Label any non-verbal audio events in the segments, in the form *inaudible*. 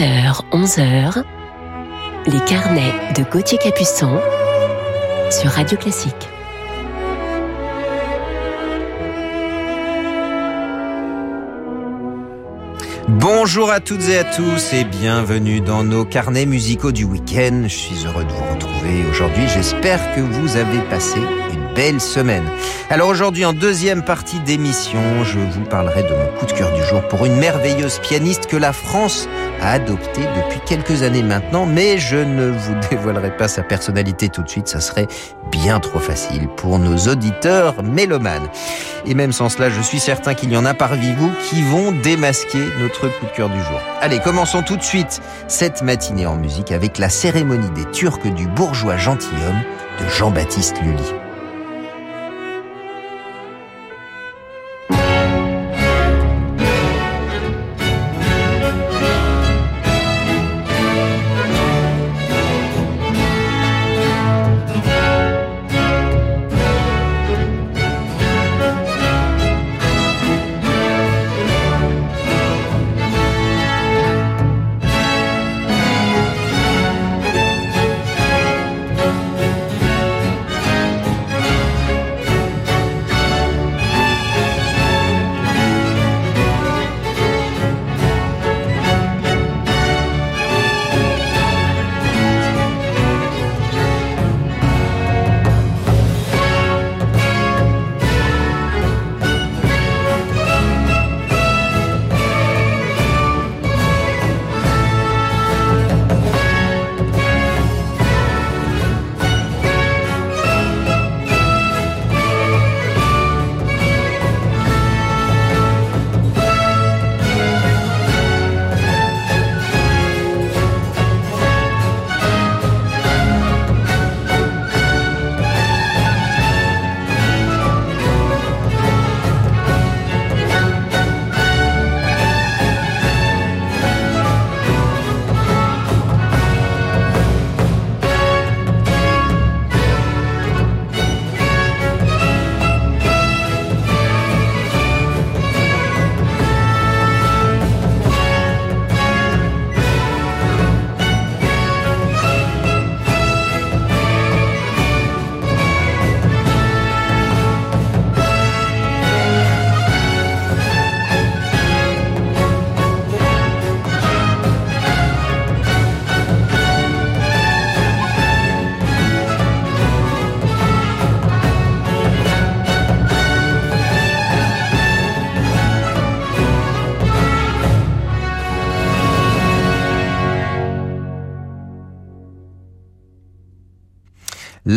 10h, 11h, les carnets de Gauthier Capuçon sur Radio Classique. Bonjour à toutes et à tous et bienvenue dans nos carnets musicaux du week-end. Je suis heureux de vous retrouver aujourd'hui. J'espère que vous avez passé belle semaine. Alors aujourd'hui, en deuxième partie d'émission, je vous parlerai de mon coup de cœur du jour pour une merveilleuse pianiste que la France a adoptée depuis quelques années maintenant, mais je ne vous *laughs* dévoilerai pas sa personnalité tout de suite, ça serait bien trop facile pour nos auditeurs mélomanes. Et même sans cela, je suis certain qu'il y en a parmi vous qui vont démasquer notre coup de cœur du jour. Allez, commençons tout de suite cette matinée en musique avec la cérémonie des Turcs du bourgeois gentilhomme de Jean-Baptiste Lully.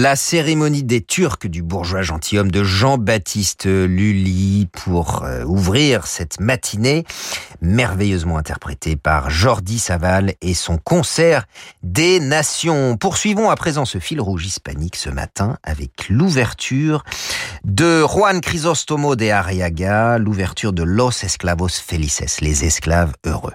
La cérémonie des Turcs du bourgeois gentilhomme de Jean-Baptiste Lully pour euh, ouvrir cette matinée, merveilleusement interprétée par Jordi Saval et son concert des Nations. Poursuivons à présent ce fil rouge hispanique ce matin avec l'ouverture de Juan Crisostomo de Arriaga, l'ouverture de Los Esclavos Felices, les esclaves heureux.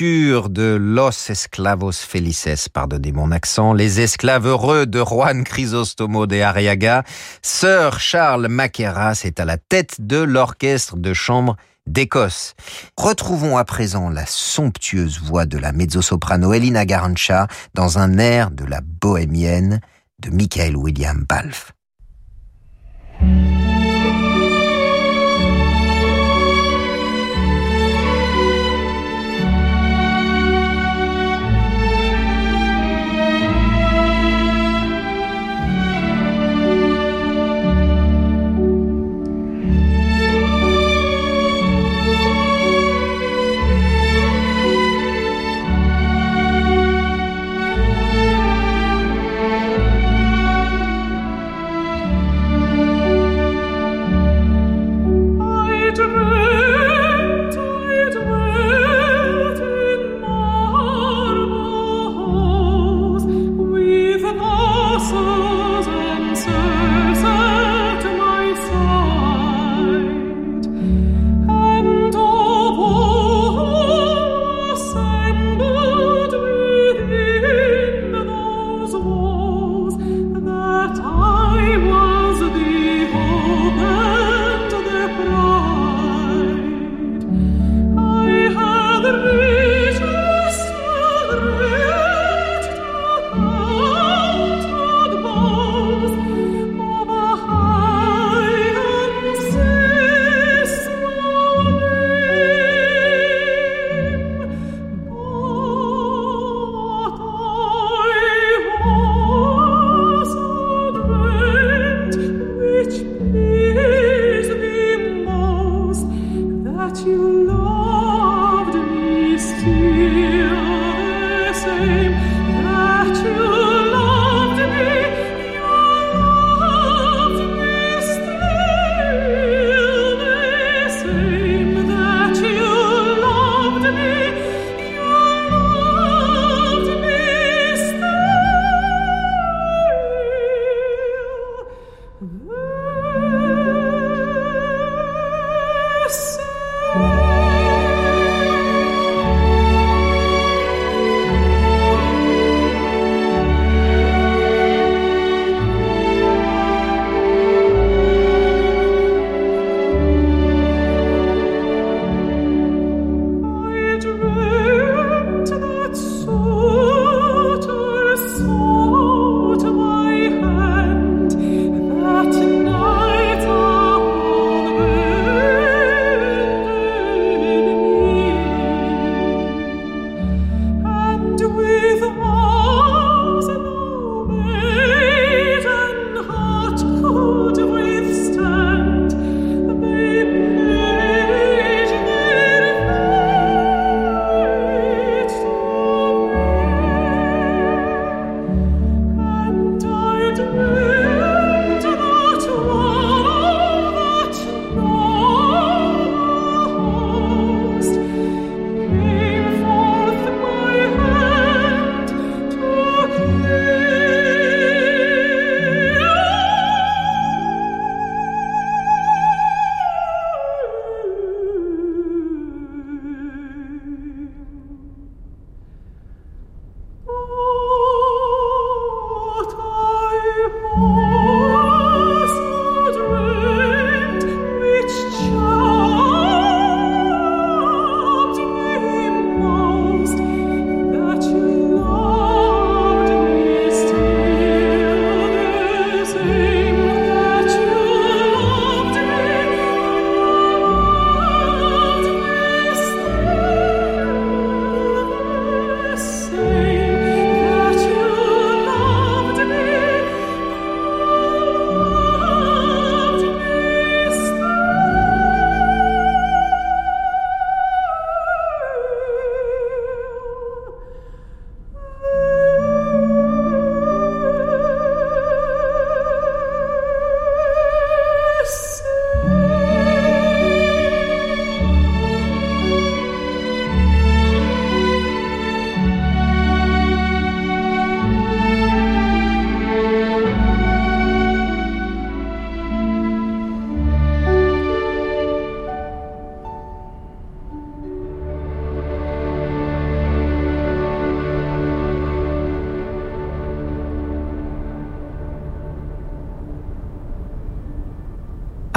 De Los Esclavos Felices, pardonnez mon accent, les esclaves heureux de Juan Crisostomo de Arriaga, Sir Charles Maqueras est à la tête de l'orchestre de chambre d'Écosse. Retrouvons à présent la somptueuse voix de la mezzo-soprano Elina Garancha dans un air de la bohémienne de Michael William Balfe.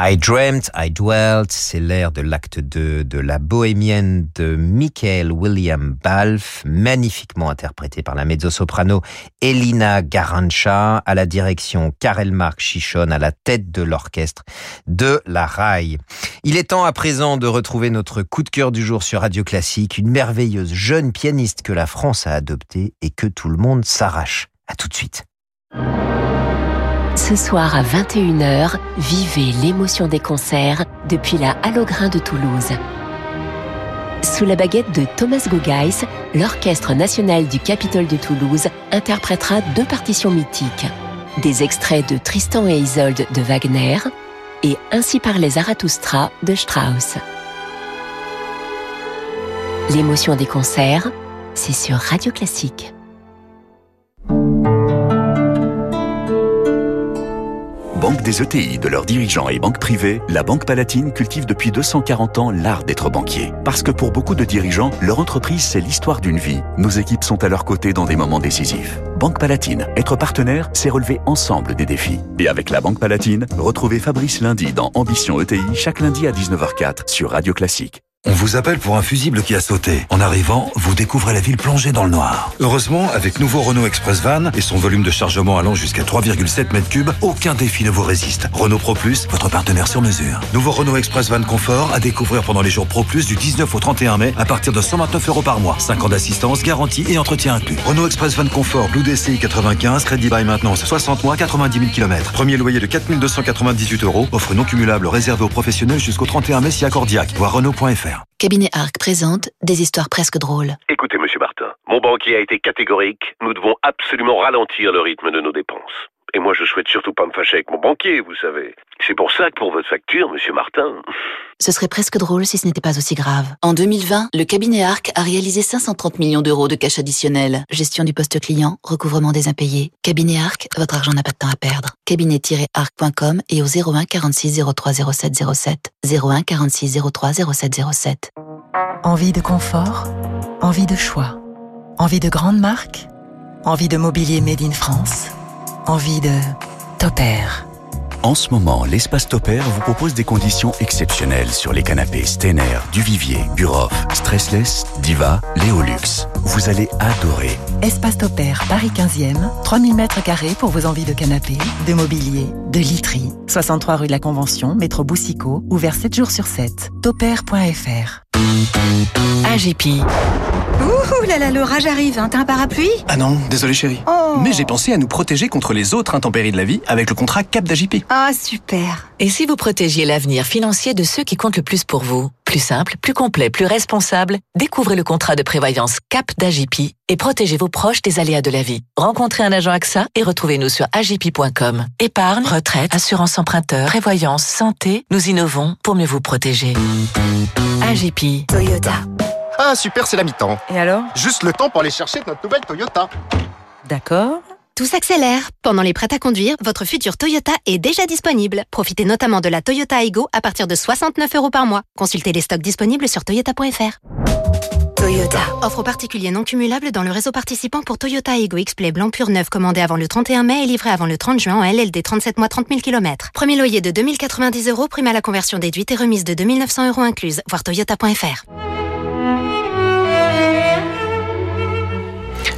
I Dreamt, I Dwelt, c'est l'air de l'acte 2 de la bohémienne de Michael William Balfe, magnifiquement interprété par la mezzo-soprano Elina Garancha, à la direction Karel Marc Chichon, à la tête de l'orchestre de la RAI. Il est temps à présent de retrouver notre coup de cœur du jour sur Radio Classique, une merveilleuse jeune pianiste que la France a adoptée et que tout le monde s'arrache. À tout de suite. Ce soir à 21h, vivez l'émotion des concerts depuis la Halograin de Toulouse. Sous la baguette de Thomas Guggeis, l'Orchestre national du Capitole de Toulouse interprétera deux partitions mythiques. Des extraits de Tristan et Isolde de Wagner et Ainsi parlait Zarathustra de Strauss. L'émotion des concerts, c'est sur Radio Classique. Banque des ETI, de leurs dirigeants et banques privées, la Banque Palatine cultive depuis 240 ans l'art d'être banquier. Parce que pour beaucoup de dirigeants, leur entreprise, c'est l'histoire d'une vie. Nos équipes sont à leur côté dans des moments décisifs. Banque Palatine, être partenaire, c'est relever ensemble des défis. Et avec la Banque Palatine, retrouvez Fabrice lundi dans Ambition ETI, chaque lundi à 19h04 sur Radio Classique. On vous appelle pour un fusible qui a sauté. En arrivant, vous découvrez la ville plongée dans le noir. Heureusement, avec nouveau Renault Express Van et son volume de chargement allant jusqu'à 3,7 mètres cubes, aucun défi ne vous résiste. Renault Pro Plus, votre partenaire sur mesure. Nouveau Renault Express Van Confort à découvrir pendant les jours Pro Plus du 19 au 31 mai à partir de 129 euros par mois. 5 ans d'assistance, garantie et entretien inclus. Renault Express Van Confort Blue DCI 95, crédit by maintenance 60 mois, 90 000 km. Premier loyer de 4298 euros. Offre non cumulable réservée aux professionnels jusqu'au 31 mai si accordiaque. Voir Renault.fr. Cabinet Arc présente des histoires presque drôles. Écoutez, monsieur Martin, mon banquier a été catégorique. Nous devons absolument ralentir le rythme de nos dépenses. Et moi, je souhaite surtout pas me fâcher avec mon banquier, vous savez. C'est pour ça que pour votre facture, monsieur Martin. Ce serait presque drôle si ce n'était pas aussi grave. En 2020, le cabinet ARC a réalisé 530 millions d'euros de cash additionnel. Gestion du poste client, recouvrement des impayés. Cabinet ARC, votre argent n'a pas de temps à perdre. Cabinet-arc.com et au 01 46 03 07 07. 01 46 03 07 07. Envie de confort Envie de choix Envie de grandes marques Envie de mobilier made in France Envie de Topair En ce moment, l'espace Topair vous propose des conditions exceptionnelles sur les canapés Stener, Duvivier, Buroff, Stressless, Diva, Léolux. Vous allez adorer. Espace Topair, Paris 15e, 3000 mètres carrés pour vos envies de canapé, de mobilier, de literie. 63 rue de la Convention, métro Boussicot, ouvert 7 jours sur 7. Topair.fr AGP. Ouh là là, l'orage arrive, hein. t'as un parapluie? Ah non, désolé chérie. Oh. Mais j'ai pensé à nous protéger contre les autres intempéries de la vie avec le contrat Cap d'AJP. Ah super Et si vous protégiez l'avenir financier de ceux qui comptent le plus pour vous? Plus simple, plus complet, plus responsable, découvrez le contrat de prévoyance Cap d'AJP et protégez vos proches des aléas de la vie. Rencontrez un agent AXA et retrouvez-nous sur agip.com. Épargne, retraite, assurance emprunteur, prévoyance, santé, nous innovons pour mieux vous protéger. AGP. Toyota. Ah super, c'est la mi-temps. Et alors? Juste le temps pour aller chercher notre nouvelle Toyota. D'accord. Tout s'accélère. Pendant les prêts à conduire, votre futur Toyota est déjà disponible. Profitez notamment de la Toyota Aygo à partir de 69 euros par mois. Consultez les stocks disponibles sur toyota.fr. Toyota. Offre particulier non cumulable dans le réseau participant pour Toyota Aygo X-Play blanc pur neuf commandé avant le 31 mai et livré avant le 30 juin en LLD 37 mois 30 000 km. Premier loyer de 2090 euros, prime à la conversion déduite et remise de 2900 euros incluse. Voir toyota.fr.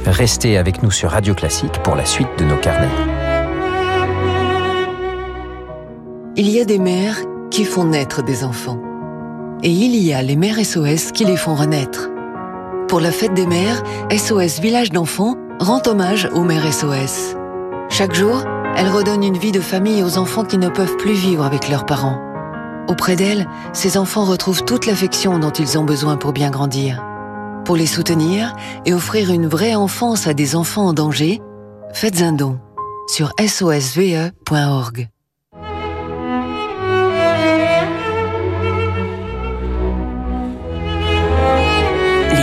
Restez avec nous sur Radio Classique pour la suite de nos carnets. Il y a des mères qui font naître des enfants. Et il y a les mères SOS qui les font renaître. Pour la fête des mères, SOS Village d'enfants rend hommage aux mères SOS. Chaque jour, elle redonne une vie de famille aux enfants qui ne peuvent plus vivre avec leurs parents. Auprès d'elle, ces enfants retrouvent toute l'affection dont ils ont besoin pour bien grandir. Pour les soutenir et offrir une vraie enfance à des enfants en danger, faites un don sur sosve.org.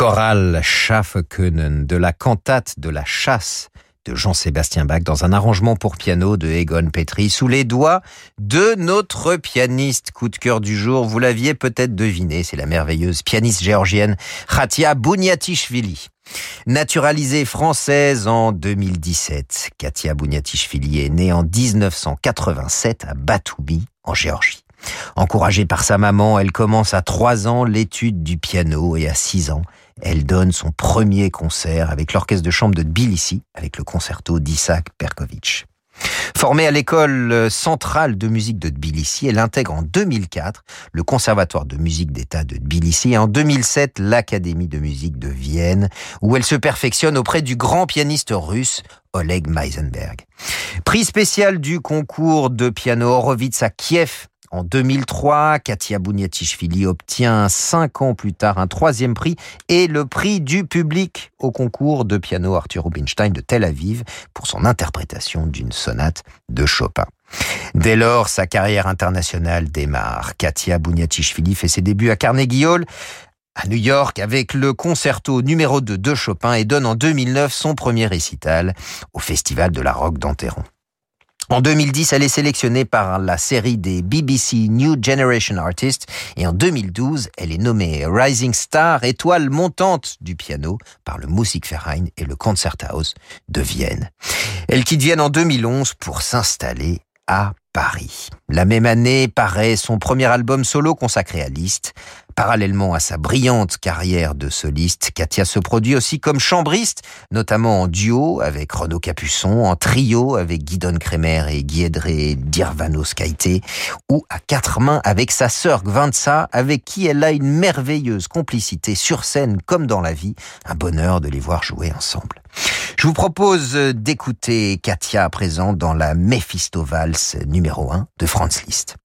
C'était un choral Schaffekönnen de la cantate de la chasse de Jean-Sébastien Bach dans un arrangement pour piano de Egon Petri sous les doigts de notre pianiste coup de cœur du jour. Vous l'aviez peut-être deviné, c'est la merveilleuse pianiste géorgienne Khatia Bouniatishvili. Naturalisée française en 2017, Katia Bouniatishvili est née en 1987 à Batumi, en Géorgie. Encouragée par sa maman, elle commence à 3 ans l'étude du piano et à 6 ans, elle donne son premier concert avec l'orchestre de chambre de Tbilissi, avec le concerto d'Isaac Perkovitch. Formée à l'école centrale de musique de Tbilissi, elle intègre en 2004 le conservatoire de musique d'État de Tbilissi et en 2007 l'Académie de musique de Vienne, où elle se perfectionne auprès du grand pianiste russe Oleg Meisenberg. Prix spécial du concours de piano Horowitz à Kiev en 2003, Katia Bouniatishvili obtient cinq ans plus tard un troisième prix et le prix du public au concours de piano Arthur Rubinstein de Tel Aviv pour son interprétation d'une sonate de Chopin. Dès lors, sa carrière internationale démarre. Katia Bouniatishvili fait ses débuts à Carnegie Hall à New York avec le concerto numéro 2 de Chopin et donne en 2009 son premier récital au Festival de la Rock d'Enterron. En 2010, elle est sélectionnée par la série des BBC New Generation Artists et en 2012, elle est nommée Rising Star, étoile montante du piano par le Musikverein et le Konzerthaus de Vienne. Elle quitte Vienne en 2011 pour s'installer à Paris. La même année paraît son premier album solo consacré à Liszt. Parallèlement à sa brillante carrière de soliste, Katia se produit aussi comme chambriste, notamment en duo avec Renaud Capuçon, en trio avec Guidon Kremer et Guédré Dirvanoskaite, ou à quatre mains avec sa sœur Gvantsa, avec qui elle a une merveilleuse complicité sur scène comme dans la vie, un bonheur de les voir jouer ensemble. Je vous propose d'écouter Katia à présent dans la Mephisto Valse numéro 1 de Franz Liszt.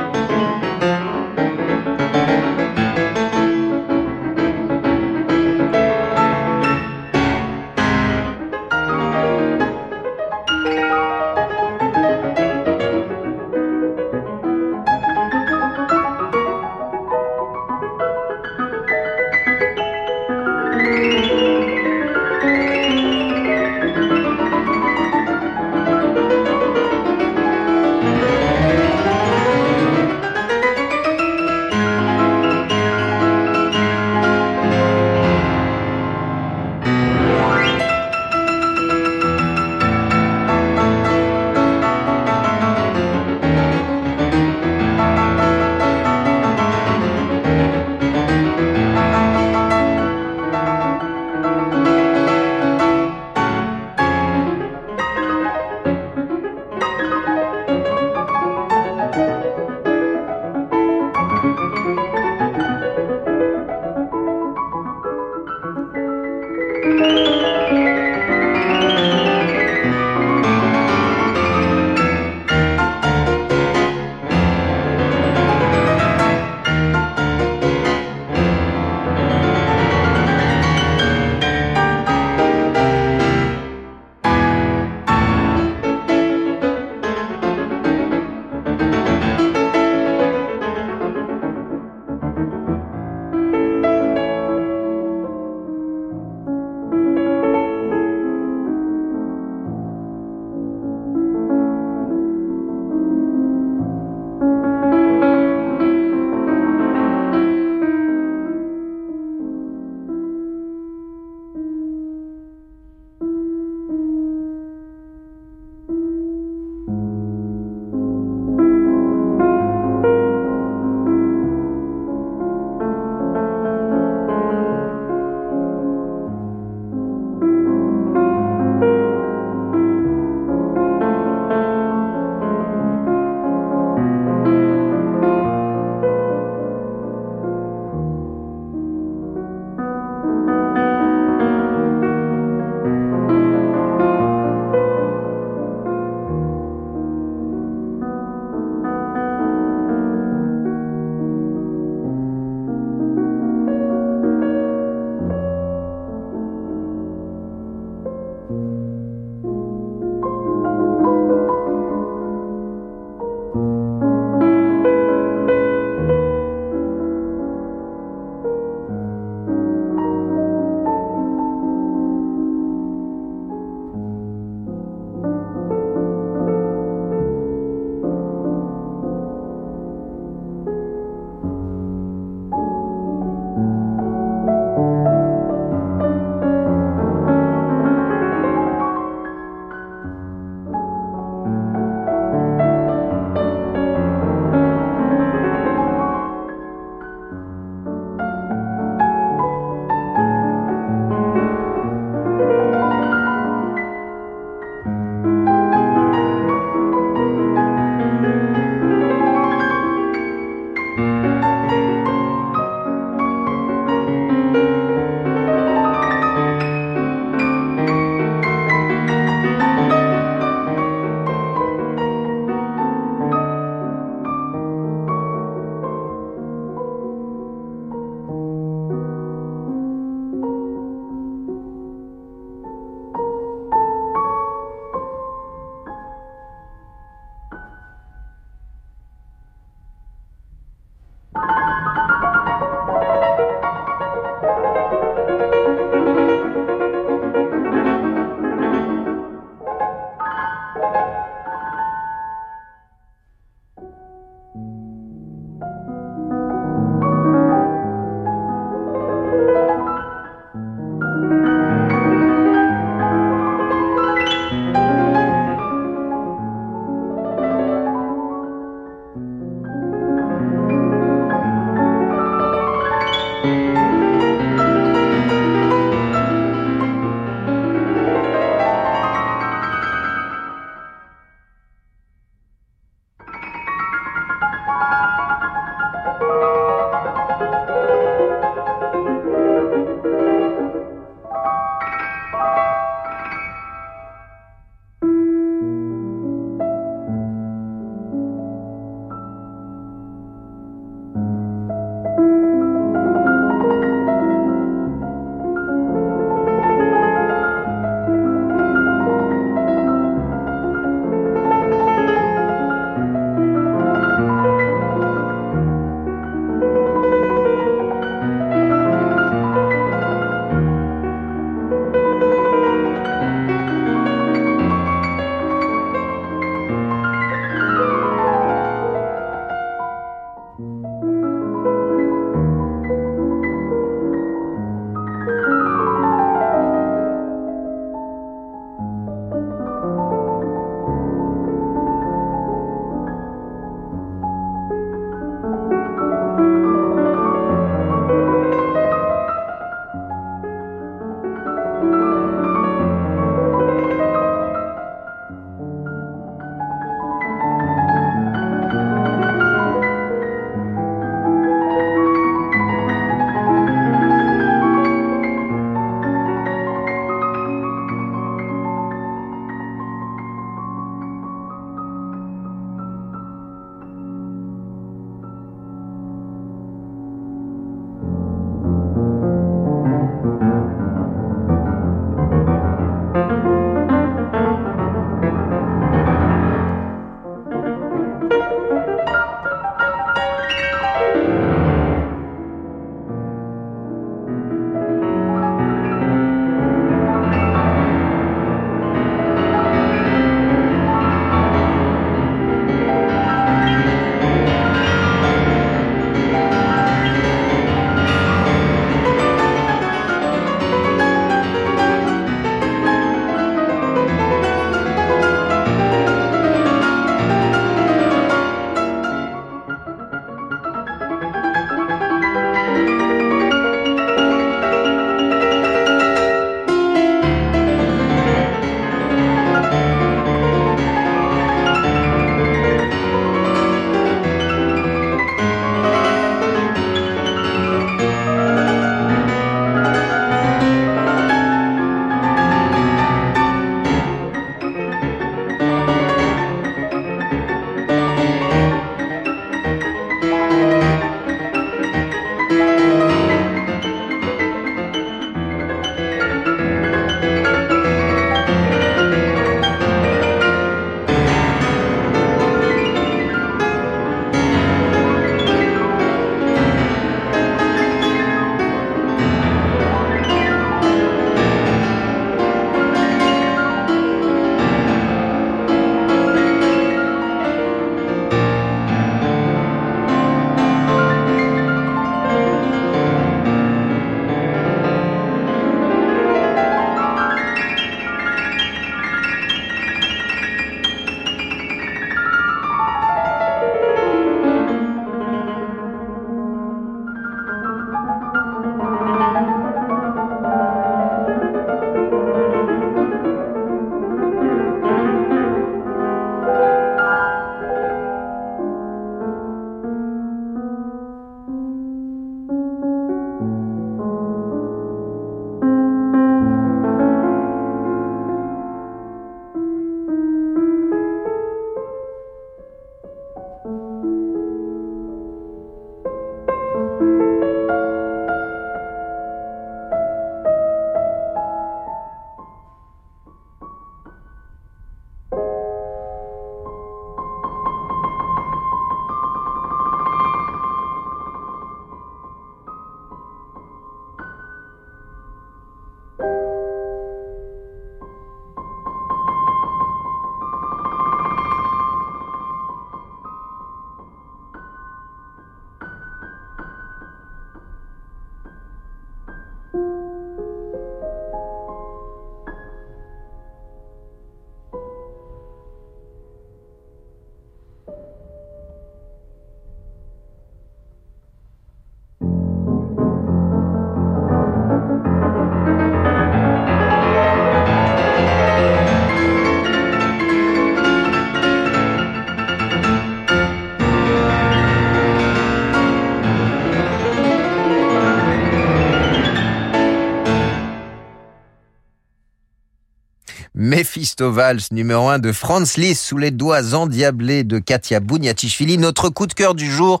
Mephisto Valse numéro 1 de Franz Liszt sous les doigts endiablés de Katia Bouniatichvili, notre coup de cœur du jour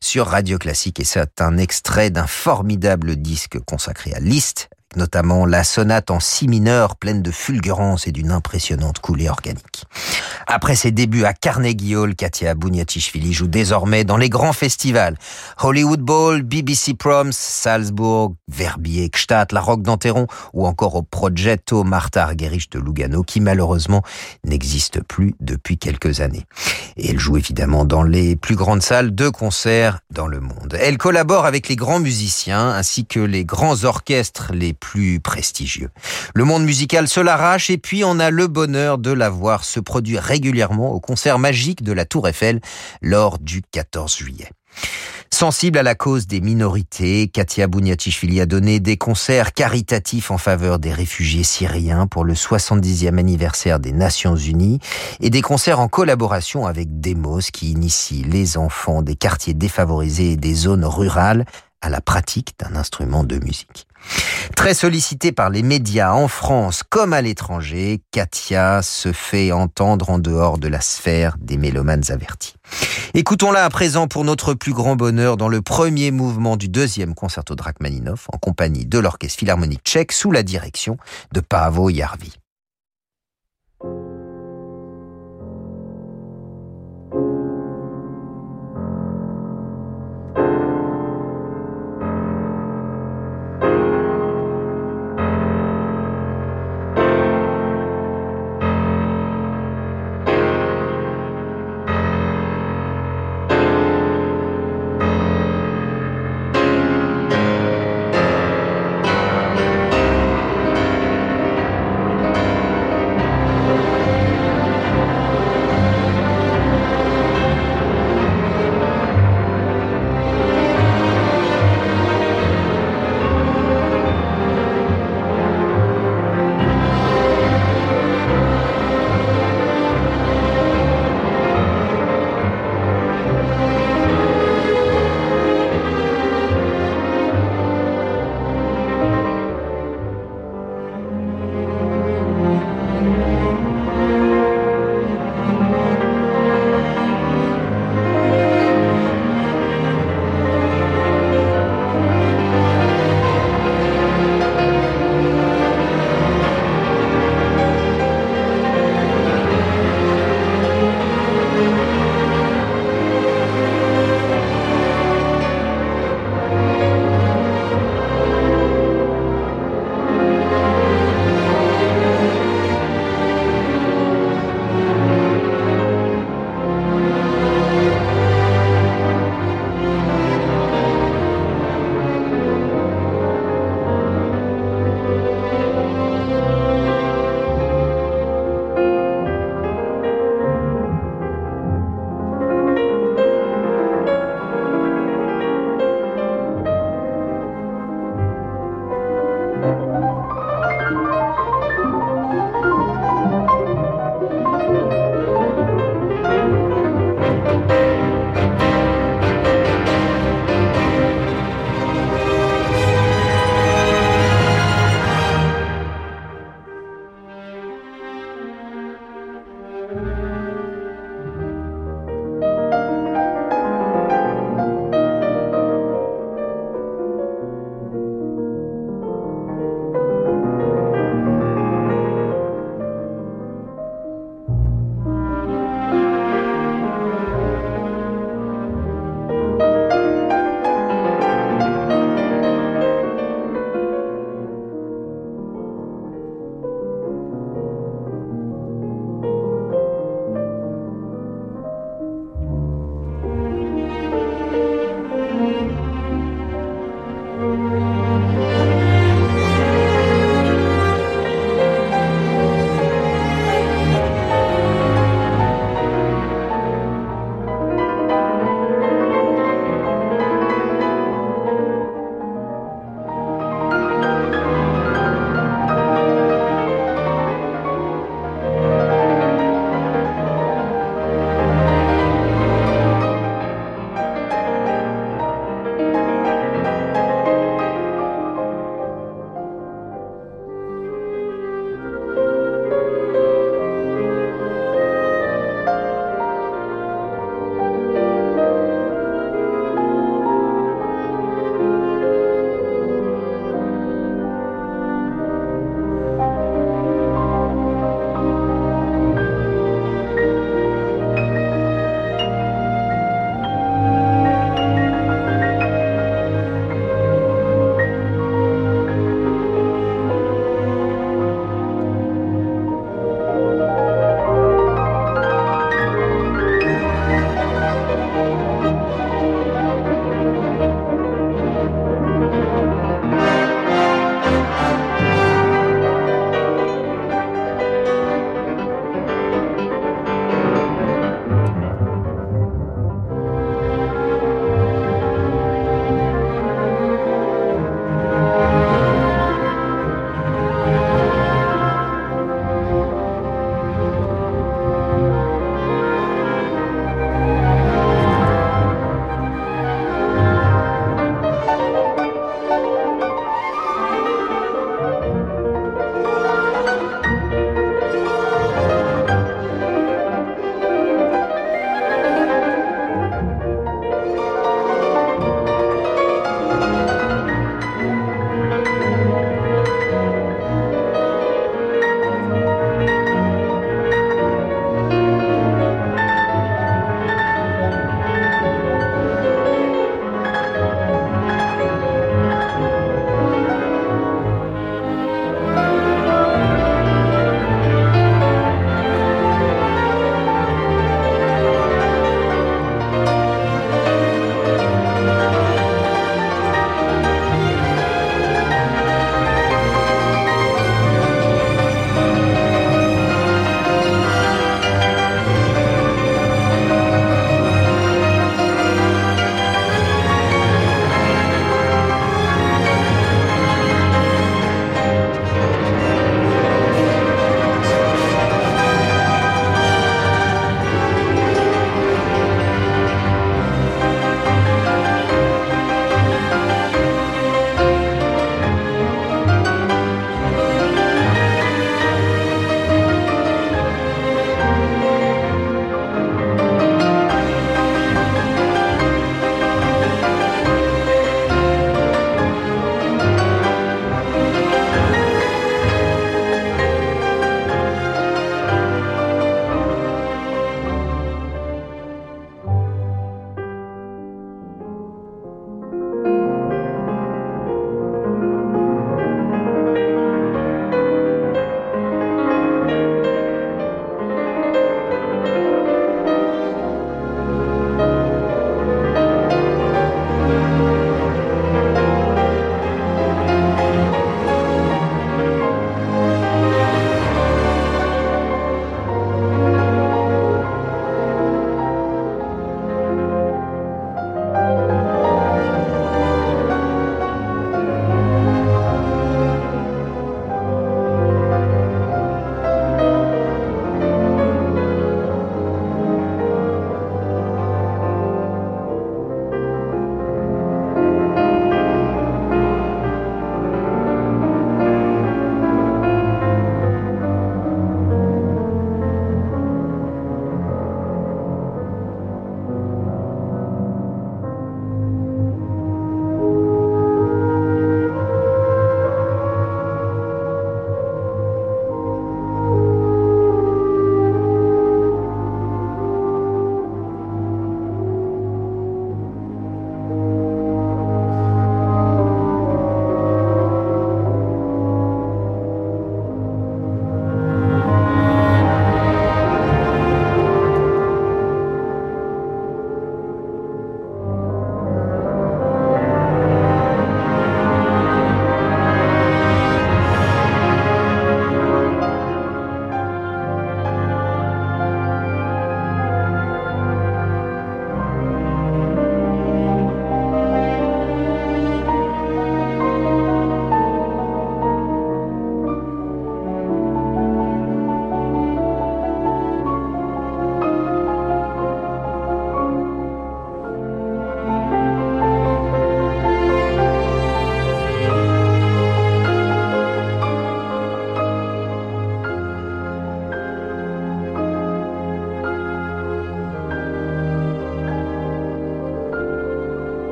sur Radio Classique. Et c'est un extrait d'un formidable disque consacré à Liszt notamment la sonate en si mineur pleine de fulgurance et d'une impressionnante coulée organique. Après ses débuts à Carnegie Hall, Katia Bouniatichvili joue désormais dans les grands festivals. Hollywood Bowl, BBC Proms, Salzbourg, Verbier, Gstaad, la Roque d'Anteron ou encore au Progetto Martha Argerich de Lugano qui malheureusement n'existe plus depuis quelques années. Et elle joue évidemment dans les plus grandes salles de concert dans le monde. Elle collabore avec les grands musiciens ainsi que les grands orchestres les plus prestigieux. Le monde musical se l'arrache et puis on a le bonheur de la voir se produire régulièrement au concert magique de la Tour Eiffel lors du 14 juillet. Sensible à la cause des minorités, Katia Bouniatichvili a donné des concerts caritatifs en faveur des réfugiés syriens pour le 70e anniversaire des Nations Unies et des concerts en collaboration avec Demos qui initie les enfants des quartiers défavorisés et des zones rurales à la pratique d'un instrument de musique. Très sollicitée par les médias en France comme à l'étranger, Katia se fait entendre en dehors de la sphère des mélomanes avertis. Écoutons-la à présent pour notre plus grand bonheur dans le premier mouvement du deuxième concerto de en compagnie de l'Orchestre Philharmonique tchèque sous la direction de Paavo Jarvi.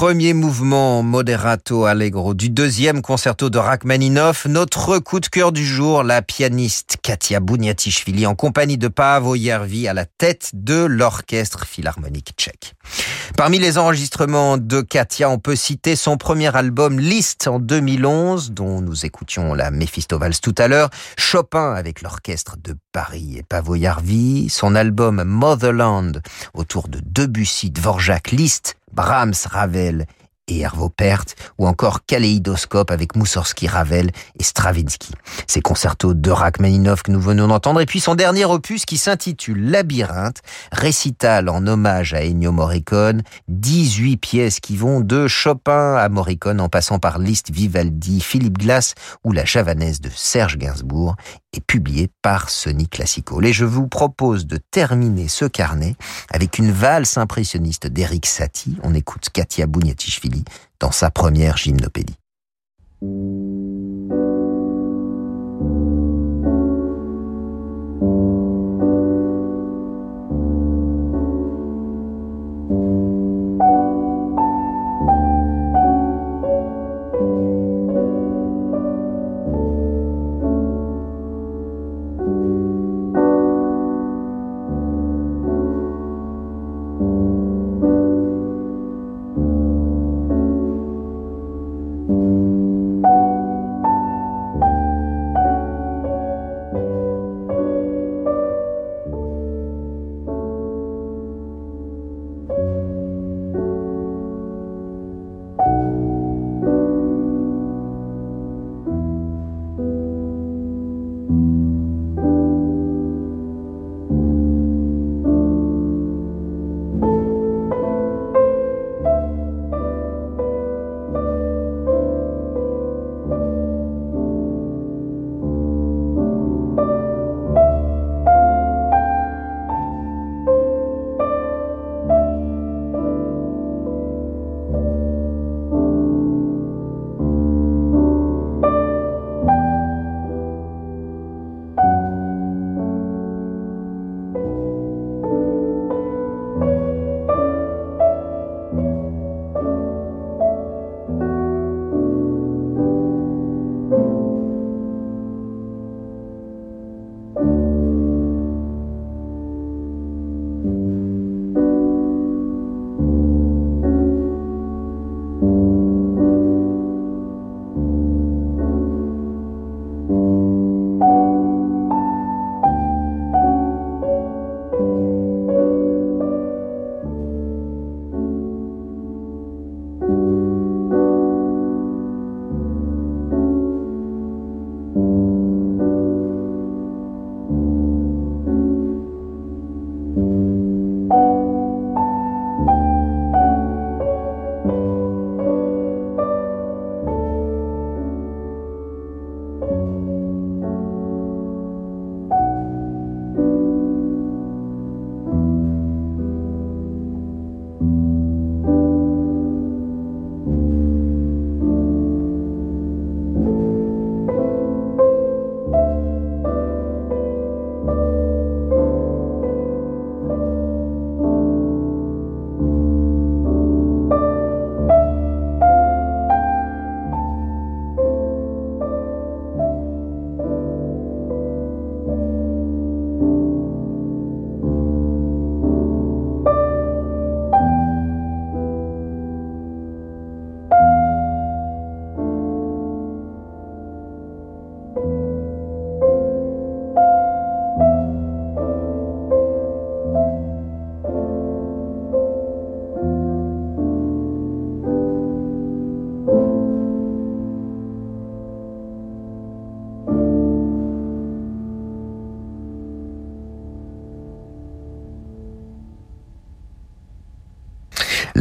Premier mouvement moderato allegro du deuxième concerto de Rachmaninoff, notre coup de cœur du jour, la pianiste Katia Bouniatishvili en compagnie de Paavo Järvi à la tête de l'orchestre philharmonique tchèque. Parmi les enregistrements de Katia, on peut citer son premier album Liszt en 2011, dont nous écoutions la Mephistopheles tout à l'heure, Chopin avec l'orchestre de Paris et Paavo Järvi, son album Motherland autour de Debussy, Dvorak, Liszt, Brahms, Ravel et Hervo Pärt, ou encore Kaléidoscope avec Moussorski, Ravel et Stravinsky. Ces concertos de Rachmaninoff que nous venons d'entendre, et puis son dernier opus qui s'intitule Labyrinthe, récital en hommage à Ennio Morricone, 18 pièces qui vont de Chopin à Morricone en passant par Liszt, Vivaldi, Philippe Glass ou la javanaise de Serge Gainsbourg, et publié par Sony Classical. Et je vous propose de terminer ce carnet avec une valse impressionniste d'Eric Satie. On écoute Katia Bouniatishvili dans sa première gymnopédie.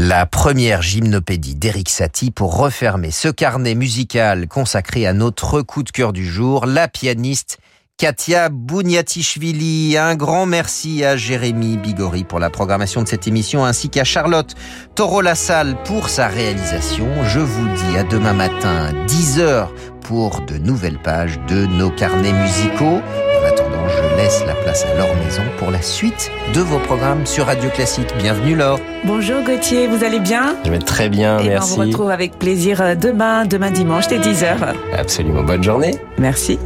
La première gymnopédie d'Eric Satie pour refermer ce carnet musical consacré à notre coup de cœur du jour, la pianiste Katia Bouniatishvili. Un grand merci à Jérémy Bigori pour la programmation de cette émission ainsi qu'à Charlotte Toro-Lassalle pour sa réalisation. Je vous dis à demain matin 10h pour de nouvelles pages de nos carnets musicaux. Laisse la place à Laure Maison pour la suite de vos programmes sur Radio Classique. Bienvenue Laure. Bonjour Gauthier, vous allez bien? Je vais très bien, Et ben, merci. on vous retrouve avec plaisir demain, demain dimanche, dès 10h. Absolument, bonne journée. Merci.